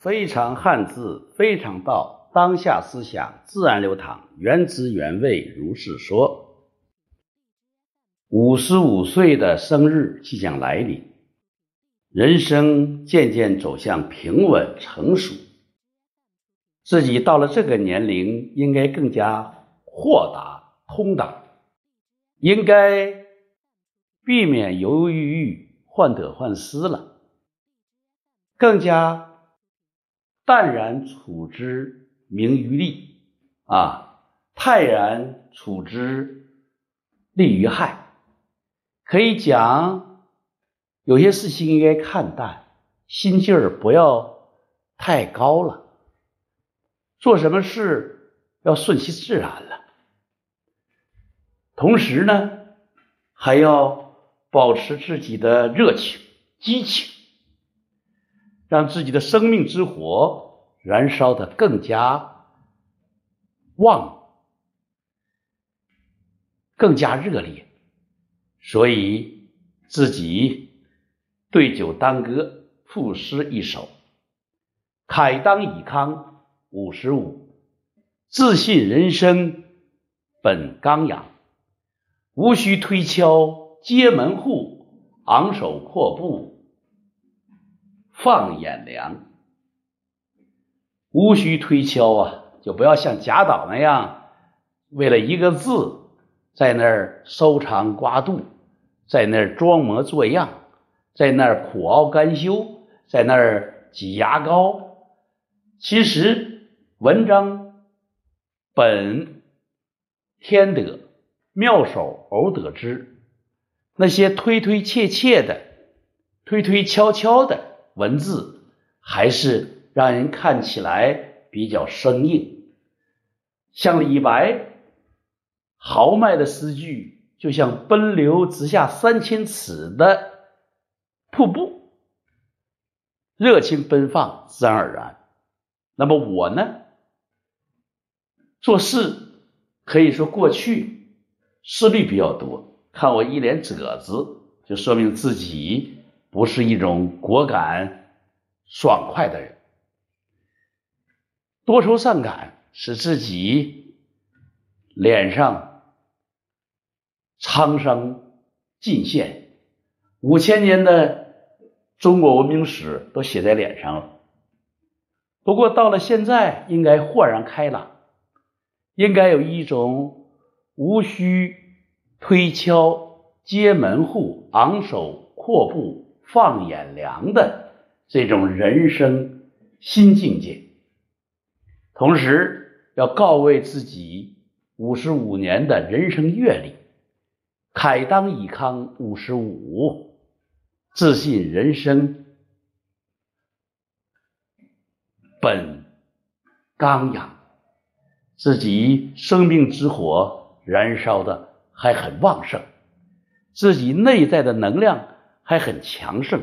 非常汉字，非常道，当下思想自然流淌，原汁原味如是说。五十五岁的生日即将来临，人生渐渐走向平稳成熟，自己到了这个年龄，应该更加豁达通达，应该避免犹犹豫豫、患得患失了，更加。淡然处之，明于利啊；泰然处之，利于害。可以讲，有些事情应该看淡，心劲儿不要太高了。做什么事要顺其自然了。同时呢，还要保持自己的热情、激情。让自己的生命之火燃烧的更加旺，更加热烈，所以自己对酒当歌，赋诗一首：慨当以慷五十五，自信人生本刚阳，无需推敲皆门户，昂首阔步。放眼量，无需推敲啊，就不要像贾岛那样，为了一个字，在那儿搜肠刮肚，在那儿装模作样，在那儿苦熬甘休，在那儿挤牙膏。其实文章本天德，妙手偶得之。那些推推切切的，推推敲敲的。文字还是让人看起来比较生硬，像李白豪迈的诗句，就像奔流直下三千尺的瀑布，热情奔放，自然而然。那么我呢，做事可以说过去失利比较多，看我一脸褶子，就说明自己。不是一种果敢、爽快的人，多愁善感，使自己脸上沧桑尽现。五千年的中国文明史都写在脸上了。不过到了现在，应该豁然开朗，应该有一种无需推敲揭门户、昂首阔步。放眼量的这种人生新境界，同时要告慰自己五十五年的人生阅历，慨当以慷五十五，自信人生本刚阳，自己生命之火燃烧的还很旺盛，自己内在的能量。还很强盛，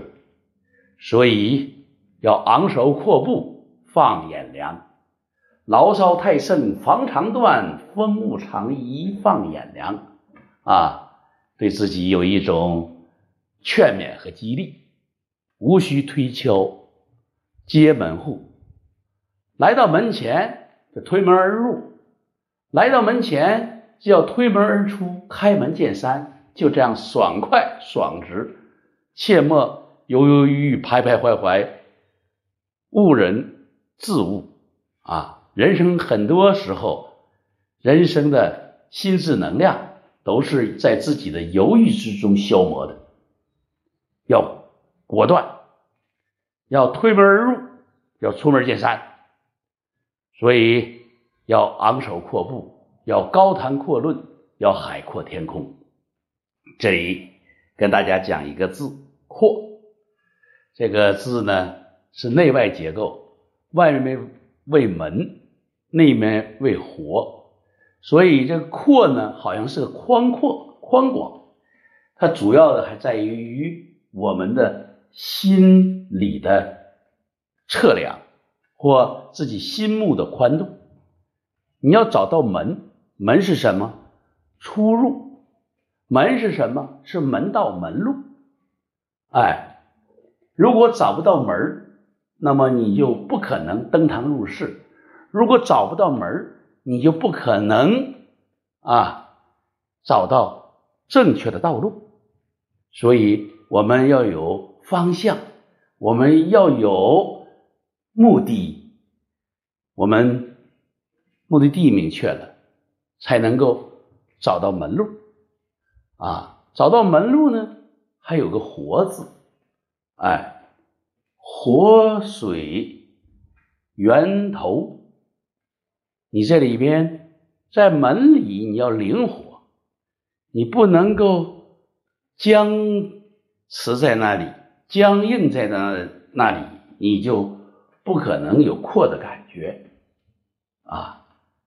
所以要昂首阔步，放眼量。牢骚太盛防肠断，风物长宜放眼量。啊，对自己有一种劝勉和激励。无需推敲接门户，来到门前就推门而入，来到门前就要推门而出，开门见山，就这样爽快爽直。切莫犹犹豫豫、徘徊徘徊，误人自误啊！人生很多时候，人生的心智能量都是在自己的犹豫之中消磨的。要果断，要推门而入，要出门见山，所以要昂首阔步，要高谈阔论，要海阔天空。这里跟大家讲一个字。阔这个字呢是内外结构，外面为门，内面为活，所以这个阔呢好像是个宽阔、宽广。它主要的还在于于我们的心理的测量或自己心目的宽度。你要找到门，门是什么？出入。门是什么？是门道门路。哎，如果找不到门那么你就不可能登堂入室；如果找不到门你就不可能啊找到正确的道路。所以我们要有方向，我们要有目的，我们目的地明确了，才能够找到门路啊。找到门路呢，还有个“活”字，哎，活水源头。你这里边在门里，你要灵活，你不能够僵持在那里，僵硬在那那里，你就不可能有阔的感觉啊。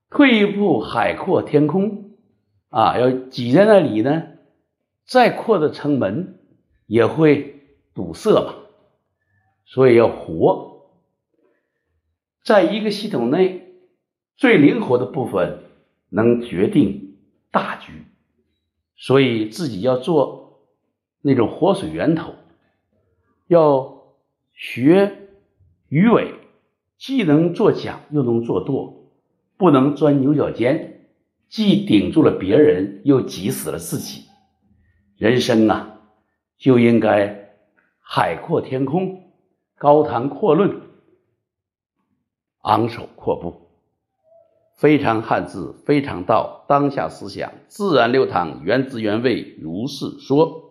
退一步，海阔天空啊，要挤在那里呢。再阔的城门也会堵塞嘛，所以要活。在一个系统内，最灵活的部分能决定大局，所以自己要做那种活水源头，要学鱼尾，既能做桨又能做舵，不能钻牛角尖，既顶住了别人，又挤死了自己。人生啊，就应该海阔天空，高谈阔论，昂首阔步。非常汉字，非常道，当下思想自然流淌，原汁原味，如是说。